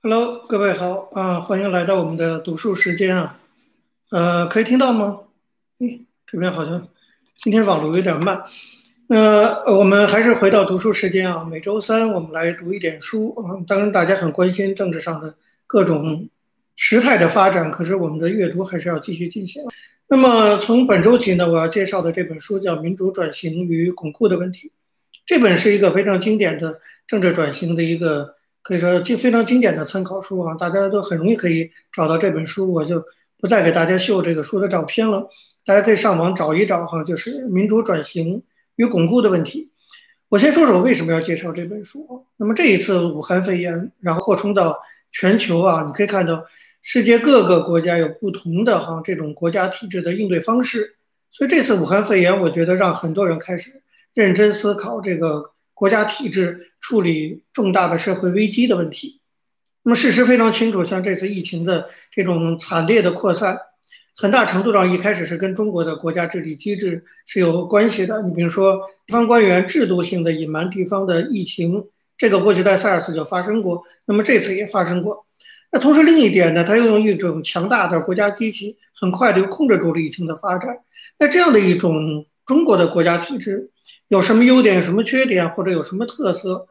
Hello，各位好啊，欢迎来到我们的读书时间啊。呃，可以听到吗？诶，这边好像今天网络有点慢。呃，我们还是回到读书时间啊。每周三我们来读一点书啊。当然，大家很关心政治上的各种时态的发展，可是我们的阅读还是要继续进行。那么从本周起呢，我要介绍的这本书叫《民主转型与巩固的问题》。这本是一个非常经典的政治转型的一个。可以说，经非常经典的参考书啊，大家都很容易可以找到这本书，我就不再给大家秀这个书的照片了，大家可以上网找一找哈，就是民主转型与巩固的问题。我先说说为什么要介绍这本书。那么这一次武汉肺炎，然后扩充到全球啊，你可以看到世界各个国家有不同的哈这种国家体制的应对方式，所以这次武汉肺炎，我觉得让很多人开始认真思考这个。国家体制处理重大的社会危机的问题，那么事实非常清楚，像这次疫情的这种惨烈的扩散，很大程度上一开始是跟中国的国家治理机制是有关系的。你比如说，地方官员制度性的隐瞒地方的疫情，这个过去在 SARS 就发生过，那么这次也发生过。那同时另一点呢，他又用一种强大的国家机器，很快就控制住了疫情的发展。那这样的一种中国的国家体制。有什么优点，有什么缺点，或者有什么特色？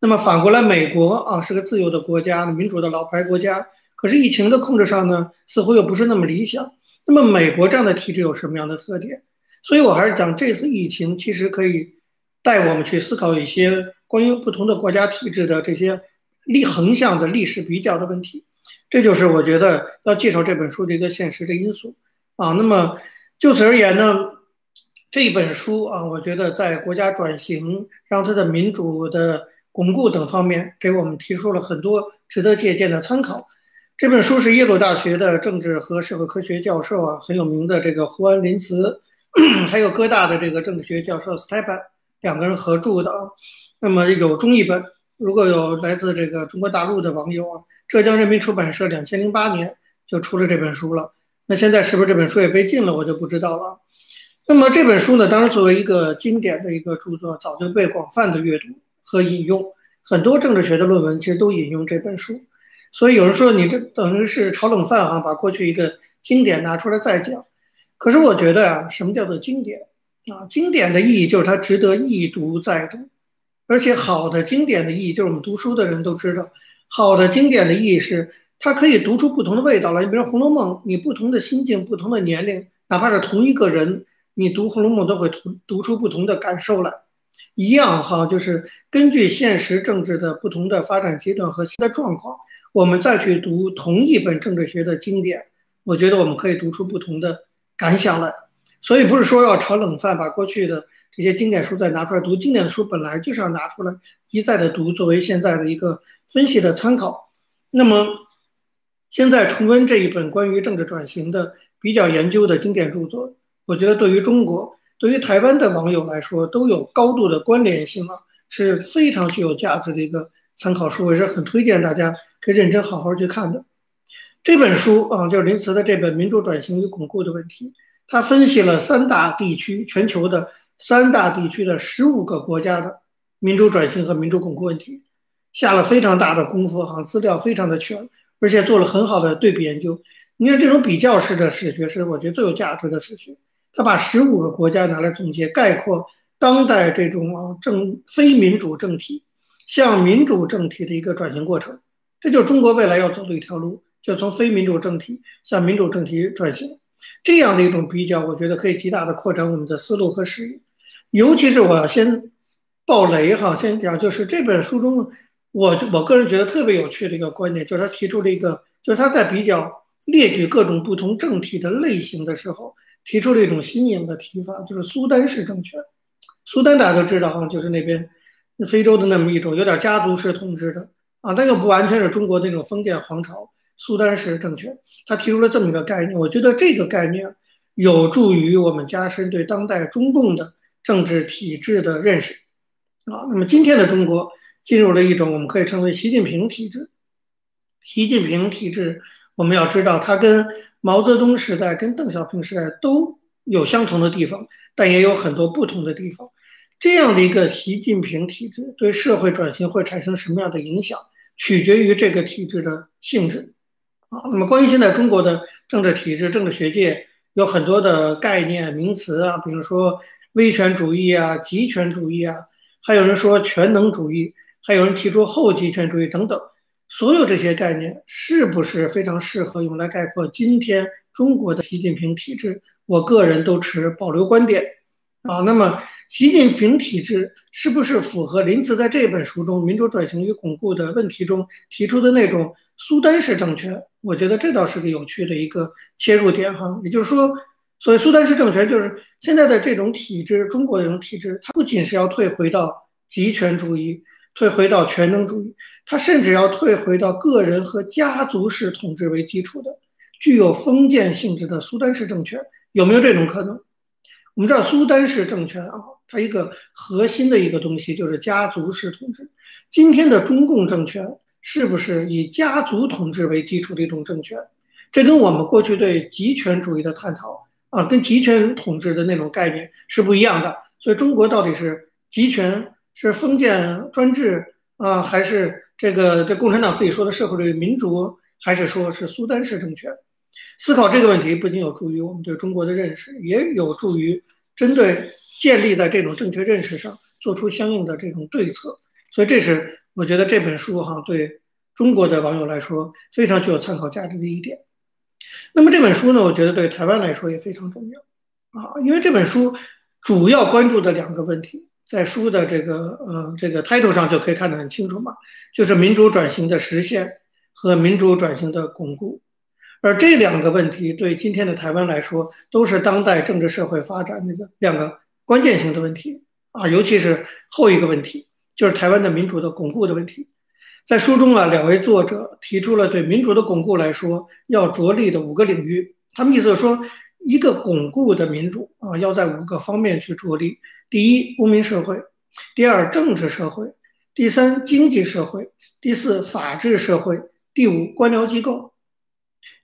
那么反过来，美国啊是个自由的国家，民主的老牌国家，可是疫情的控制上呢，似乎又不是那么理想。那么美国这样的体制有什么样的特点？所以我还是讲，这次疫情其实可以带我们去思考一些关于不同的国家体制的这些历横向的历史比较的问题。这就是我觉得要介绍这本书的一个现实的因素啊。那么就此而言呢？这本书啊，我觉得在国家转型、让它的民主的巩固等方面，给我们提出了很多值得借鉴的参考。这本书是耶鲁大学的政治和社会科学教授啊，很有名的这个胡安林茨，还有哥大的这个政治学教授斯泰班两个人合著的啊。那么有中译本，如果有来自这个中国大陆的网友啊，浙江人民出版社两千零八年就出了这本书了。那现在是不是这本书也被禁了，我就不知道了。那么这本书呢，当然作为一个经典的一个著作，早就被广泛的阅读和引用，很多政治学的论文其实都引用这本书。所以有人说你这等于是炒冷饭啊，把过去一个经典拿出来再讲。可是我觉得啊，什么叫做经典啊？经典的意义就是它值得一读再读，而且好的经典的意义就是我们读书的人都知道，好的经典的意义是它可以读出不同的味道来。你比如《红楼梦》，你不同的心境、不同的年龄，哪怕是同一个人。你读《红楼梦》都会读读出不同的感受来，一样哈，就是根据现实政治的不同的发展阶段和新的状况，我们再去读同一本政治学的经典，我觉得我们可以读出不同的感想来。所以不是说要炒冷饭，把过去的这些经典书再拿出来读，经典书本来就是要拿出来一再的读，作为现在的一个分析的参考。那么现在重温这一本关于政治转型的比较研究的经典著作。我觉得对于中国、对于台湾的网友来说，都有高度的关联性啊，是非常具有价值的一个参考书，也是很推荐大家可以认真好好去看的。这本书啊，就是林茨的这本《民主转型与巩固的问题》，他分析了三大地区、全球的三大地区的十五个国家的民主转型和民主巩固问题，下了非常大的功夫哈，资料非常的全，而且做了很好的对比研究。你看这种比较式的史学是我觉得最有价值的史学。他把十五个国家拿来总结概括当代这种啊政非民主政体向民主政体的一个转型过程，这就是中国未来要走的一条路，就从非民主政体向民主政体转型。这样的一种比较，我觉得可以极大的扩展我们的思路和视野。尤其是我要先爆雷哈，先讲就是这本书中，我我个人觉得特别有趣的一个观点，就是他提出了一个，就是他在比较列举各种不同政体的类型的时候。提出了一种新颖的提法，就是苏丹式政权。苏丹大家都知道哈，就是那边非洲的那么一种有点家族式统治的啊，但又不完全是中国那种封建皇朝。苏丹式政权，他提出了这么一个概念，我觉得这个概念有助于我们加深对当代中共的政治体制的认识啊。那么今天的中国进入了一种我们可以称为习近平体制。习近平体制，我们要知道它跟毛泽东时代跟邓小平时代都有相同的地方，但也有很多不同的地方。这样的一个习近平体制对社会转型会产生什么样的影响？取决于这个体制的性质啊。那么关于现在中国的政治体制，政治学界有很多的概念名词啊，比如说威权主义啊、极权主义啊，还有人说全能主义，还有人提出后极权主义等等。所有这些概念是不是非常适合用来概括今天中国的习近平体制？我个人都持保留观点啊。那么，习近平体制是不是符合林茨在这本书中《民主转型与巩固》的问题中提出的那种苏丹式政权？我觉得这倒是个有趣的一个切入点哈。也就是说，所谓苏丹式政权，就是现在的这种体制，中国的这种体制，它不仅是要退回到极权主义。退回到全能主义，他甚至要退回到个人和家族式统治为基础的、具有封建性质的苏丹式政权，有没有这种可能？我们知道苏丹式政权啊，它一个核心的一个东西就是家族式统治。今天的中共政权是不是以家族统治为基础的一种政权？这跟我们过去对集权主义的探讨啊，跟集权统治的那种概念是不一样的。所以，中国到底是集权？是封建专制啊，还是这个这共产党自己说的社会主义民主，还是说是苏丹式政权？思考这个问题不仅有助于我们对中国的认识，也有助于针对建立在这种正确认识上做出相应的这种对策。所以，这是我觉得这本书哈对中国的网友来说非常具有参考价值的一点。那么这本书呢，我觉得对台湾来说也非常重要啊，因为这本书主要关注的两个问题。在书的这个呃这个 title 上就可以看得很清楚嘛，就是民主转型的实现和民主转型的巩固，而这两个问题对今天的台湾来说，都是当代政治社会发展那个两个关键性的问题啊，尤其是后一个问题，就是台湾的民主的巩固的问题。在书中啊，两位作者提出了对民主的巩固来说要着力的五个领域，他们意思说，一个巩固的民主啊，要在五个方面去着力。第一，公民社会；第二，政治社会；第三，经济社会；第四，法治社会；第五，官僚机构。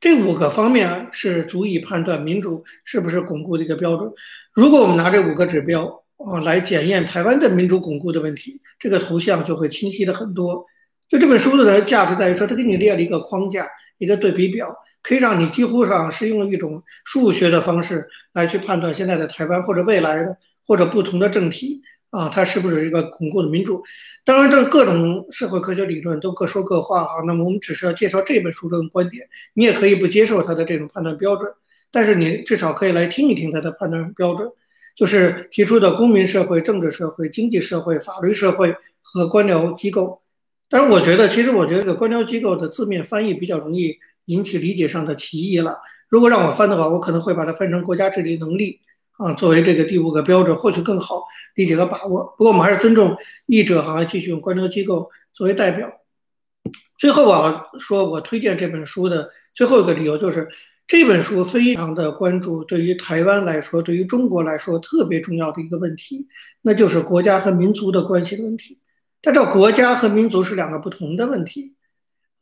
这五个方面啊，是足以判断民主是不是巩固的一个标准。如果我们拿这五个指标啊来检验台湾的民主巩固的问题，这个图像就会清晰的很多。就这本书的价值在于说，它给你列了一个框架，一个对比表，可以让你几乎上是用一种数学的方式来去判断现在的台湾或者未来的。或者不同的政体啊，它是不是一个巩固的民主？当然，这各种社会科学理论都各说各话啊。那么我们只是要介绍这本书中的观点，你也可以不接受它的这种判断标准，但是你至少可以来听一听它的判断标准，就是提出的公民社会、政治社会、经济社会、法律社会和官僚机构。但是我觉得，其实我觉得这个官僚机构的字面翻译比较容易引起理解上的歧义了。如果让我翻的话，我可能会把它翻成国家治理能力。啊，作为这个第五个标准，或许更好理解和把握。不过我们还是尊重译者，哈，继续用官僚机构作为代表。最后我要说，我推荐这本书的最后一个理由就是，这本书非常的关注对于台湾来说，对于中国来说特别重要的一个问题，那就是国家和民族的关系的问题。但这国家和民族是两个不同的问题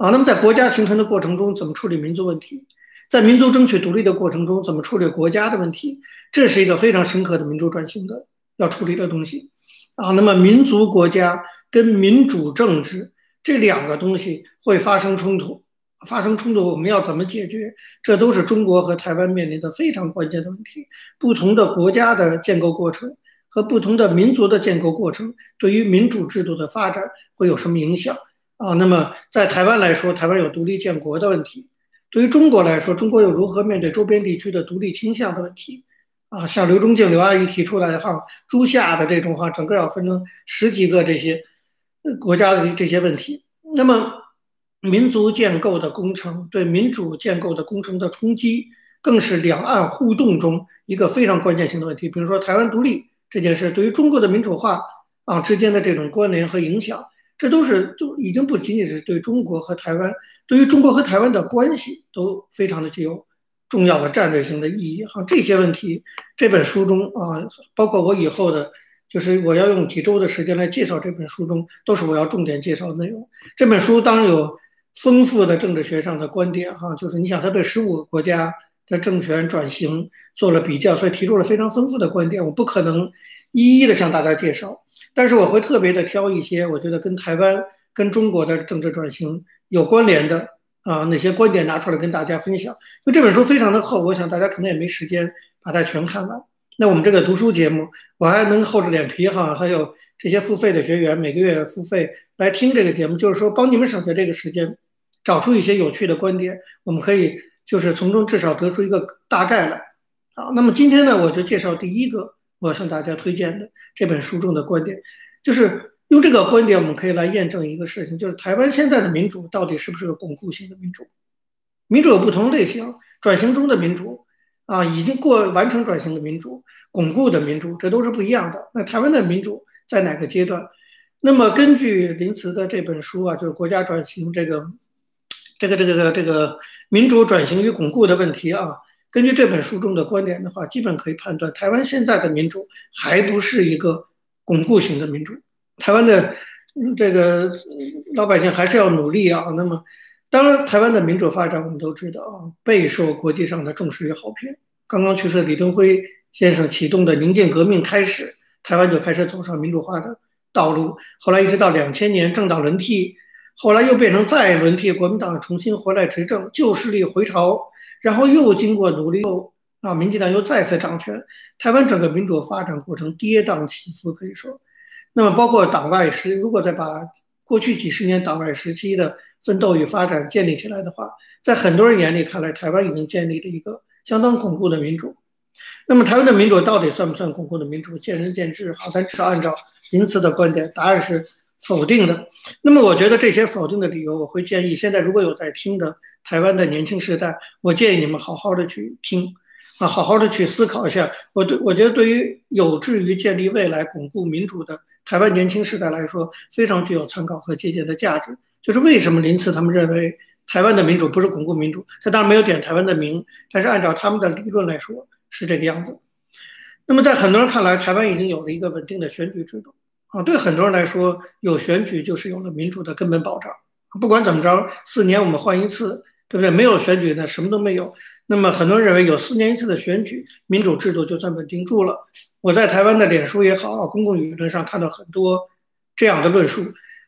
啊。那么在国家形成的过程中，怎么处理民族问题？在民族争取独立的过程中，怎么处理国家的问题？这是一个非常深刻的民族转型的要处理的东西啊。那么，民族国家跟民主政治这两个东西会发生冲突，发生冲突，我们要怎么解决？这都是中国和台湾面临的非常关键的问题。不同的国家的建构过程和不同的民族的建构过程，对于民主制度的发展会有什么影响啊？那么，在台湾来说，台湾有独立建国的问题。对于中国来说，中国又如何面对周边地区的独立倾向的问题？啊，像刘忠敬刘阿姨提出来的哈，诸夏的这种哈，整个要分成十几个这些国家的这些问题。那么，民族建构的工程对民主建构的工程的冲击，更是两岸互动中一个非常关键性的问题。比如说，台湾独立这件事，对于中国的民主化啊之间的这种关联和影响，这都是就已经不仅仅是对中国和台湾。对于中国和台湾的关系都非常的具有重要的战略性的意义哈，这些问题这本书中啊，包括我以后的，就是我要用几周的时间来介绍这本书中，都是我要重点介绍的内容。这本书当然有丰富的政治学上的观点哈，就是你想它对十五个国家的政权转型做了比较，所以提出了非常丰富的观点，我不可能一一的向大家介绍，但是我会特别的挑一些我觉得跟台湾。跟中国的政治转型有关联的啊那些观点拿出来跟大家分享。因为这本书非常的厚，我想大家可能也没时间把它全看完。那我们这个读书节目，我还能厚着脸皮哈，还有这些付费的学员每个月付费来听这个节目，就是说帮你们省下这个时间，找出一些有趣的观点，我们可以就是从中至少得出一个大概来。好，那么今天呢，我就介绍第一个我向大家推荐的这本书中的观点，就是用这个观点，我们可以来验证一个事情，就是台湾现在的民主到底是不是个巩固性的民主？民主有不同类型，转型中的民主。啊，已经过完成转型的民主，巩固的民主，这都是不一样的。那台湾的民主在哪个阶段？那么根据林茨的这本书啊，就是国家转型这个，这个这个这个民主转型与巩固的问题啊，根据这本书中的观点的话，基本可以判断，台湾现在的民主还不是一个巩固型的民主。台湾的这个老百姓还是要努力啊。那么。当然，台湾的民主发展我们都知道啊，备受国际上的重视与好评。刚刚去世的李登辉先生启动的宁静革命开始，台湾就开始走上民主化的道路。后来一直到两千年政党轮替，后来又变成再轮替，国民党重新回来执政，旧势力回朝，然后又经过努力后啊，民进党又再次掌权。台湾整个民主发展过程跌宕起伏，可以说。那么包括党外时，如果再把过去几十年党外时期的。奋斗与发展建立起来的话，在很多人眼里看来，台湾已经建立了一个相当巩固的民主。那么，台湾的民主到底算不算巩固的民主？见仁见智。好，咱只按照林茨的观点，答案是否定的。那么，我觉得这些否定的理由，我会建议现在如果有在听的台湾的年轻世代，我建议你们好好的去听，啊，好好的去思考一下。我对我觉得，对于有志于建立未来巩固民主的台湾年轻世代来说，非常具有参考和借鉴的价值。就是为什么林茨他们认为台湾的民主不是巩固民主？他当然没有点台湾的名，但是按照他们的理论来说是这个样子。那么在很多人看来，台湾已经有了一个稳定的选举制度啊，对很多人来说，有选举就是有了民主的根本保障。不管怎么着，四年我们换一次，对不对？没有选举呢什么都没有。那么很多人认为有四年一次的选举，民主制度就算稳定住了。我在台湾的脸书也好，公共舆论上看到很多这样的论述。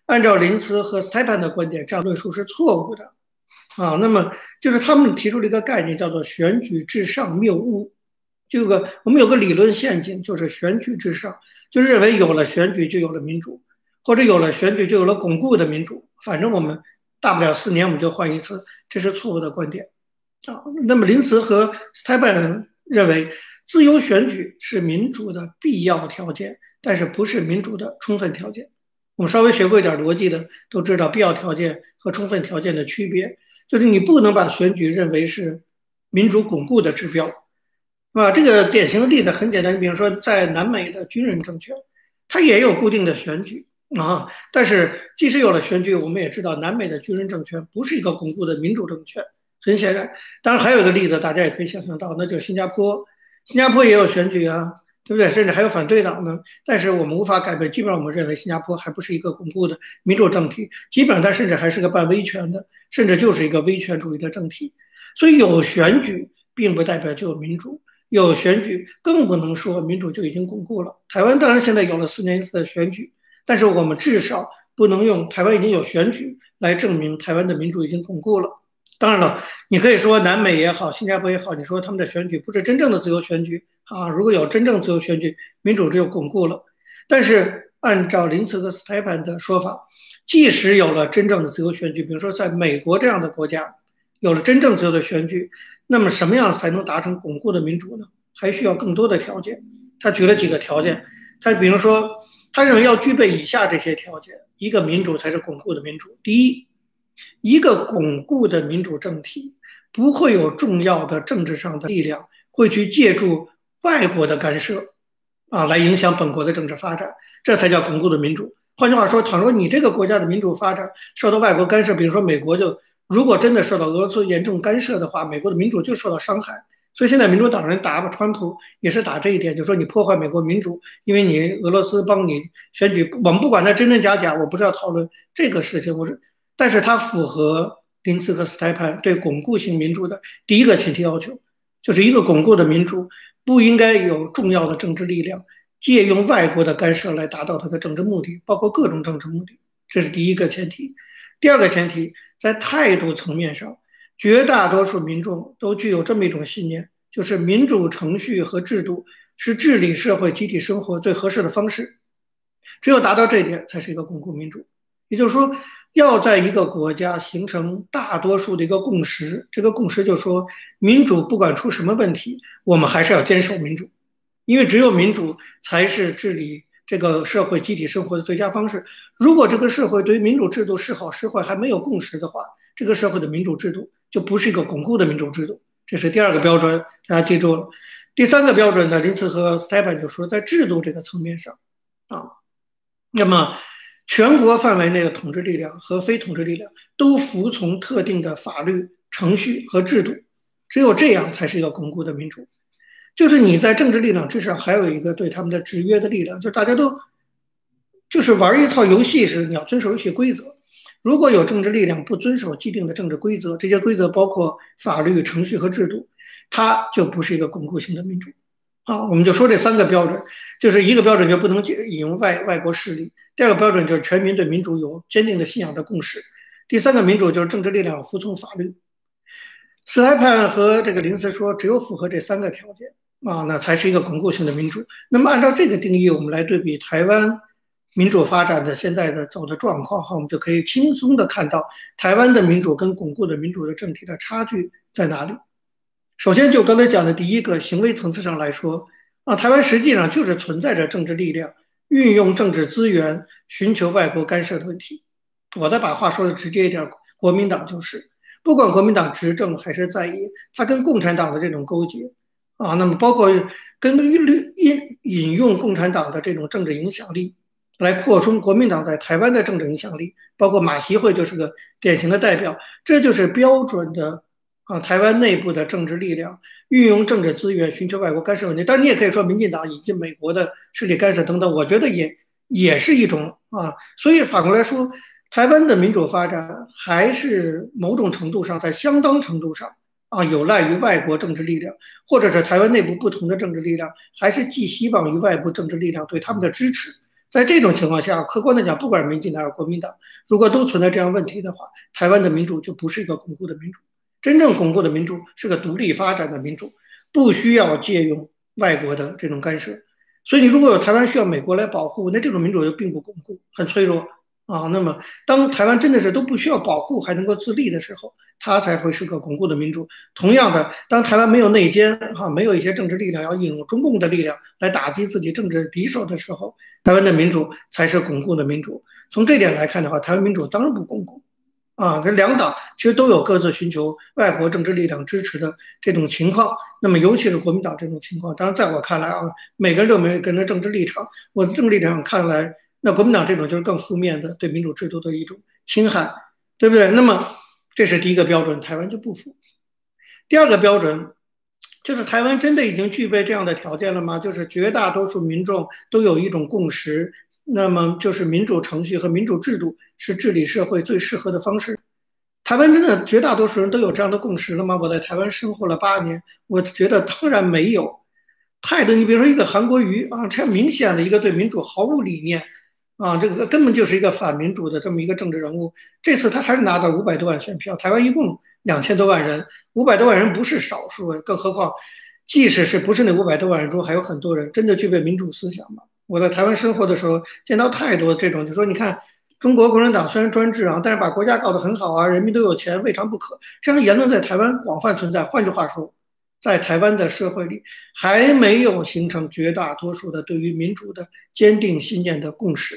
按照林茨和斯泰潘的观点，这样论述是错误的，啊，那么就是他们提出了一个概念，叫做“选举至上谬误”。这个我们有个理论陷阱，就是“选举至上”，就认为有了选举就有了民主，或者有了选举就有了巩固的民主。反正我们大不了四年我们就换一次，这是错误的观点，啊。那么林茨和斯泰潘认为，自由选举是民主的必要条件，但是不是民主的充分条件。我们稍微学过一点逻辑的都知道，必要条件和充分条件的区别，就是你不能把选举认为是民主巩固的指标，啊？这个典型的例子很简单，你比如说在南美的军人政权，它也有固定的选举啊，但是即使有了选举，我们也知道南美的军人政权不是一个巩固的民主政权。很显然，当然还有一个例子，大家也可以想象到，那就是新加坡，新加坡也有选举啊。对不对？甚至还有反对党呢。但是我们无法改变，基本上我们认为新加坡还不是一个巩固的民主政体，基本上它甚至还是个半威权的，甚至就是一个威权主义的政体。所以有选举并不代表就有民主，有选举更不能说民主就已经巩固了。台湾当然现在有了四年一次的选举，但是我们至少不能用台湾已经有选举来证明台湾的民主已经巩固了。当然了，你可以说南美也好，新加坡也好，你说他们的选举不是真正的自由选举。啊，如果有真正自由选举，民主就巩固了。但是按照林茨和斯泰潘的说法，即使有了真正的自由选举，比如说在美国这样的国家有了真正自由的选举，那么什么样才能达成巩固的民主呢？还需要更多的条件。他举了几个条件，他比如说，他认为要具备以下这些条件，一个民主才是巩固的民主。第一，一个巩固的民主政体不会有重要的政治上的力量会去借助。外国的干涉，啊，来影响本国的政治发展，这才叫巩固的民主。换句话说，倘若你这个国家的民主发展受到外国干涉，比如说美国就如果真的受到俄罗斯严重干涉的话，美国的民主就受到伤害。所以现在民主党人打川普也是打这一点，就说你破坏美国民主，因为你俄罗斯帮你选举。我们不管它真真假假，我不是要讨论这个事情，我是，但是它符合林茨和斯泰潘对巩固性民主的第一个前提要求，就是一个巩固的民主。不应该有重要的政治力量借用外国的干涉来达到他的政治目的，包括各种政治目的这是第一个前提。第二个前提，在态度层面上，绝大多数民众都具有这么一种信念，就是民主程序和制度是治理社会集体生活最合适的方式。只有达到这一点，才是一个巩固民主。也就是说，要在一个国家形成大多数的一个共识，这个共识就是说，民主不管出什么问题，我们还是要坚守民主，因为只有民主才是治理。这个社会集体生活的最佳方式。如果这个社会对于民主制度是好是坏还没有共识的话，这个社会的民主制度就不是一个巩固的民主制度。这是第二个标准，大家记住了。第三个标准呢，林茨和斯泰潘就说，在制度这个层面上，啊，那么全国范围内的统治力量和非统治力量都服从特定的法律程序和制度，只有这样才是一个巩固的民主。就是你在政治力量之上，还有一个对他们的制约的力量，就是大家都就是玩一套游戏时，你要遵守一些规则。如果有政治力量不遵守既定的政治规则，这些规则包括法律程序和制度，它就不是一个巩固性的民主。啊，我们就说这三个标准，就是一个标准就不能引用外外国势力，第二个标准就是全民对民主有坚定的信仰的共识，第三个民主就是政治力量服从法律。斯泰潘和这个林茨说，只有符合这三个条件。啊，那才是一个巩固性的民主。那么按照这个定义，我们来对比台湾民主发展的现在的走的状况，哈，我们就可以轻松的看到台湾的民主跟巩固的民主的政体的差距在哪里。首先，就刚才讲的第一个行为层次上来说，啊，台湾实际上就是存在着政治力量运用政治资源寻求外国干涉的问题。我再把话说的直接一点，国民党就是，不管国民党执政还是在野，他跟共产党的这种勾结。啊，那么包括根据引引用共产党的这种政治影响力，来扩充国民党在台湾的政治影响力，包括马习会就是个典型的代表，这就是标准的啊台湾内部的政治力量运用政治资源寻求外国干涉问题。但是你也可以说民进党以及美国的势力干涉等等，我觉得也也是一种啊。所以反过来说，台湾的民主发展还是某种程度上，在相当程度上。啊，有赖于外国政治力量，或者是台湾内部不同的政治力量，还是寄希望于外部政治力量对他们的支持。在这种情况下，客观的讲，不管是民进党还是国民党，如果都存在这样问题的话，台湾的民主就不是一个巩固的民主。真正巩固的民主是个独立发展的民主，不需要借用外国的这种干涉。所以，你如果有台湾需要美国来保护，那这种民主就并不巩固，很脆弱。啊，那么当台湾真的是都不需要保护，还能够自立的时候，它才会是个巩固的民主。同样的，当台湾没有内奸，哈，没有一些政治力量要引入中共的力量来打击自己政治敌手的时候，台湾的民主才是巩固的民主。从这点来看的话，台湾民主当然不巩固。啊，跟两党其实都有各自寻求外国政治力量支持的这种情况。那么，尤其是国民党这种情况，当然在我看来啊，每个人都有每个人的政治立场。我的政治立场看来。那国民党这种就是更负面的对民主制度的一种侵害，对不对？那么这是第一个标准，台湾就不符。第二个标准就是台湾真的已经具备这样的条件了吗？就是绝大多数民众都有一种共识，那么就是民主程序和民主制度是治理社会最适合的方式。台湾真的绝大多数人都有这样的共识了吗？我在台湾生活了八年，我觉得当然没有。太多，你比如说一个韩国瑜啊，这明显的一个对民主毫无理念。啊，这个根本就是一个反民主的这么一个政治人物。这次他还是拿到五百多万选票，台湾一共两千多万人，五百多万人不是少数人更何况，即使是不是那五百多万人中，还有很多人真的具备民主思想吗？我在台湾生活的时候，见到太多这种，就说你看，中国共产党虽然专制啊，但是把国家搞得很好啊，人民都有钱，未尝不可。这样的言论在台湾广泛存在。换句话说。在台湾的社会里，还没有形成绝大多数的对于民主的坚定信念的共识。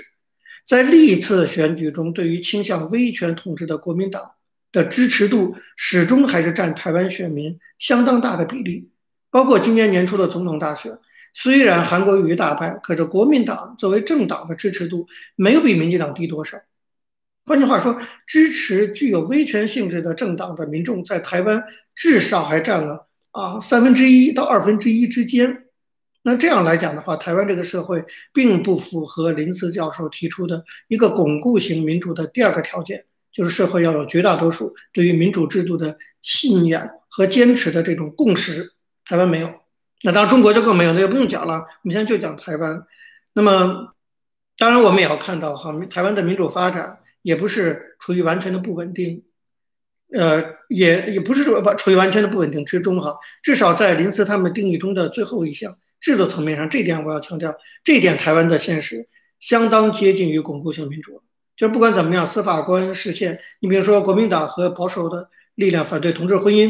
在历次选举中，对于倾向威权统治的国民党的支持度，始终还是占台湾选民相当大的比例。包括今年年初的总统大选，虽然韩国瑜大败，可是国民党作为政党的支持度没有比民进党低多少。换句话说，支持具有威权性质的政党的民众，在台湾至少还占了。啊，三分之一到二分之一之间，那这样来讲的话，台湾这个社会并不符合林茨教授提出的一个巩固型民主的第二个条件，就是社会要有绝大多数对于民主制度的信仰和坚持的这种共识。台湾没有，那当然中国就更没有，那就不用讲了。我们现在就讲台湾。那么当然我们也要看到哈，台湾的民主发展也不是处于完全的不稳定，呃，也也不是说处于完全的不稳定之中哈。至少在林茨他们定义中的最后一项制度层面上，这点我要强调，这点台湾的现实相当接近于巩固性民主。就是不管怎么样，司法官视线，你比如说国民党和保守的力量反对同志婚姻，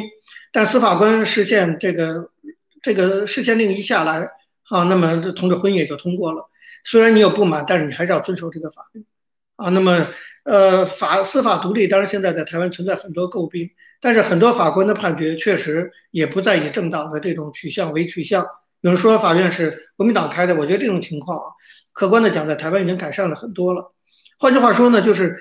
但司法官视线这个这个视线令一下来，啊，那么这同志婚姻也就通过了。虽然你有不满，但是你还是要遵守这个法律，啊，那么呃法司法独立，当然现在在台湾存在很多诟病，但是很多法官的判决确实也不再以政党的这种取向为取向。有人说法院是国民党开的，我觉得这种情况啊，客观的讲，在台湾已经改善了很多了。换句话说呢，就是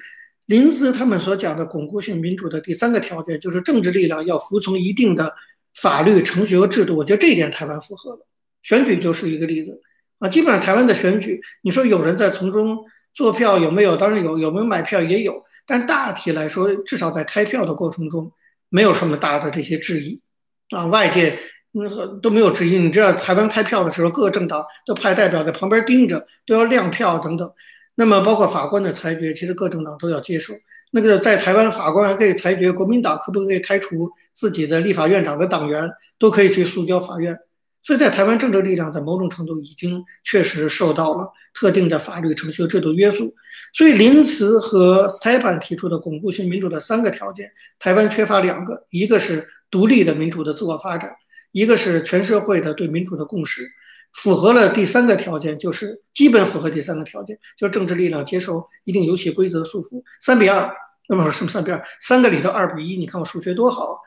林兹他们所讲的巩固性民主的第三个条件，就是政治力量要服从一定的法律程序和制度。我觉得这一点台湾符合了，选举就是一个例子啊。基本上台湾的选举，你说有人在从中做票有没有？当然有，有没有买票也有。但大体来说，至少在开票的过程中，没有什么大的这些质疑啊。外界嗯都没有质疑。你知道台湾开票的时候，各政党都派代表在旁边盯着，都要亮票等等。那么，包括法官的裁决，其实各政党都要接受。那个在台湾，法官还可以裁决国民党可不可以开除自己的立法院长的党员，都可以去诉交法院。所以在台湾，政治力量在某种程度已经确实受到了特定的法律程序制度约束。所以林茨和台版提出的巩固性民主的三个条件，台湾缺乏两个：一个是独立的民主的自我发展，一个是全社会的对民主的共识。符合了第三个条件，就是基本符合第三个条件，就是政治力量接受一定游戏规则的束缚。三比二，那么什么三比二？三个里头二比一，你看我数学多好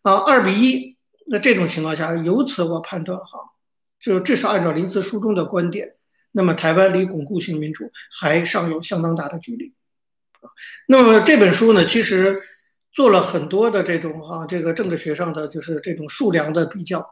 啊！二比一，那这种情况下，由此我判断哈，就至少按照林茨书中的观点，那么台湾离巩固性民主还尚有相当大的距离。那么这本书呢，其实做了很多的这种哈，这个政治学上的就是这种数量的比较。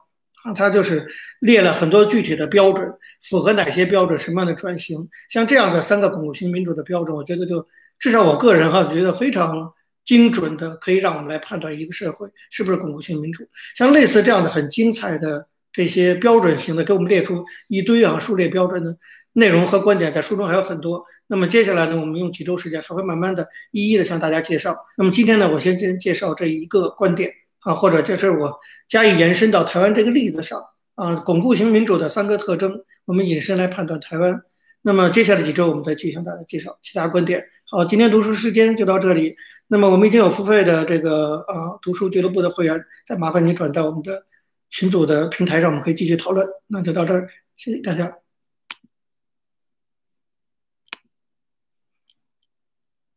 啊，他就是列了很多具体的标准，符合哪些标准，什么样的转型，像这样的三个巩固性民主的标准，我觉得就至少我个人哈觉得非常精准的，可以让我们来判断一个社会是不是巩固性民主。像类似这样的很精彩的这些标准型的，给我们列出一堆啊数列标准的内容和观点，在书中还有很多。那么接下来呢，我们用几周时间还会慢慢的一一的向大家介绍。那么今天呢，我先先介绍这一个观点。啊，或者这这我加以延伸到台湾这个例子上啊，巩固型民主的三个特征，我们引申来判断台湾。那么接下来几周我们再继续向大家介绍其他观点。好，今天读书时间就到这里。那么我们已经有付费的这个啊读书俱乐部的会员，再麻烦你转到我们的群组的平台上，我们可以继续讨论。那就到这儿，谢谢大家。